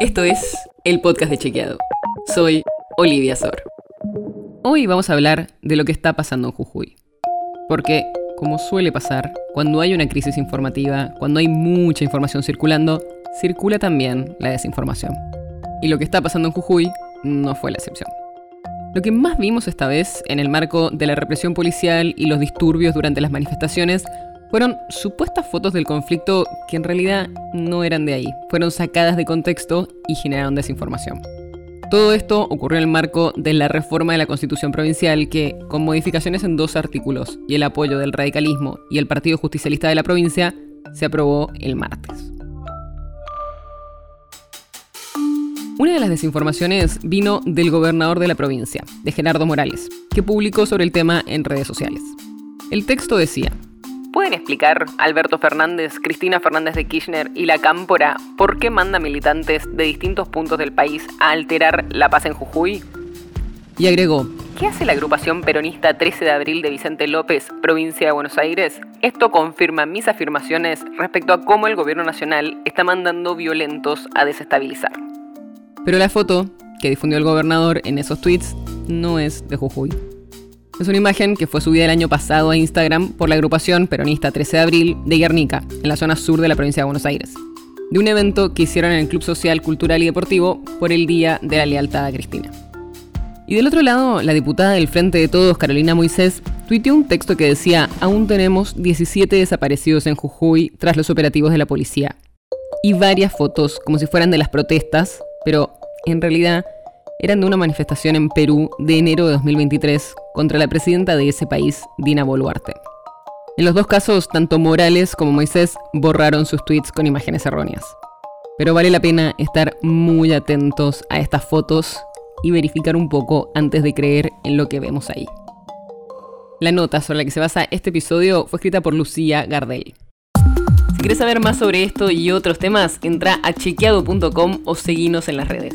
Esto es el podcast de Chequeado. Soy Olivia Sor. Hoy vamos a hablar de lo que está pasando en Jujuy. Porque, como suele pasar, cuando hay una crisis informativa, cuando hay mucha información circulando, circula también la desinformación. Y lo que está pasando en Jujuy no fue la excepción. Lo que más vimos esta vez en el marco de la represión policial y los disturbios durante las manifestaciones fueron supuestas fotos del conflicto que en realidad no eran de ahí, fueron sacadas de contexto y generaron desinformación. Todo esto ocurrió en el marco de la reforma de la Constitución Provincial que, con modificaciones en dos artículos y el apoyo del radicalismo y el Partido Justicialista de la provincia, se aprobó el martes. Una de las desinformaciones vino del gobernador de la provincia, de Gerardo Morales, que publicó sobre el tema en redes sociales. El texto decía, ¿Pueden explicar, Alberto Fernández, Cristina Fernández de Kirchner y la Cámpora, por qué manda militantes de distintos puntos del país a alterar la paz en Jujuy? Y agregó, ¿qué hace la agrupación peronista 13 de abril de Vicente López, provincia de Buenos Aires? Esto confirma mis afirmaciones respecto a cómo el gobierno nacional está mandando violentos a desestabilizar. Pero la foto que difundió el gobernador en esos tweets no es de Jujuy. Es una imagen que fue subida el año pasado a Instagram por la agrupación peronista 13 de abril de Guernica, en la zona sur de la provincia de Buenos Aires, de un evento que hicieron en el Club Social, Cultural y Deportivo por el Día de la Lealtad a Cristina. Y del otro lado, la diputada del Frente de Todos, Carolina Moisés, tuiteó un texto que decía, aún tenemos 17 desaparecidos en Jujuy tras los operativos de la policía. Y varias fotos, como si fueran de las protestas, pero en realidad eran de una manifestación en Perú de enero de 2023 contra la presidenta de ese país, Dina Boluarte. En los dos casos, tanto Morales como Moisés borraron sus tweets con imágenes erróneas. Pero vale la pena estar muy atentos a estas fotos y verificar un poco antes de creer en lo que vemos ahí. La nota sobre la que se basa este episodio fue escrita por Lucía Gardel. Si quieres saber más sobre esto y otros temas, entra a chequeado.com o seguinos en las redes.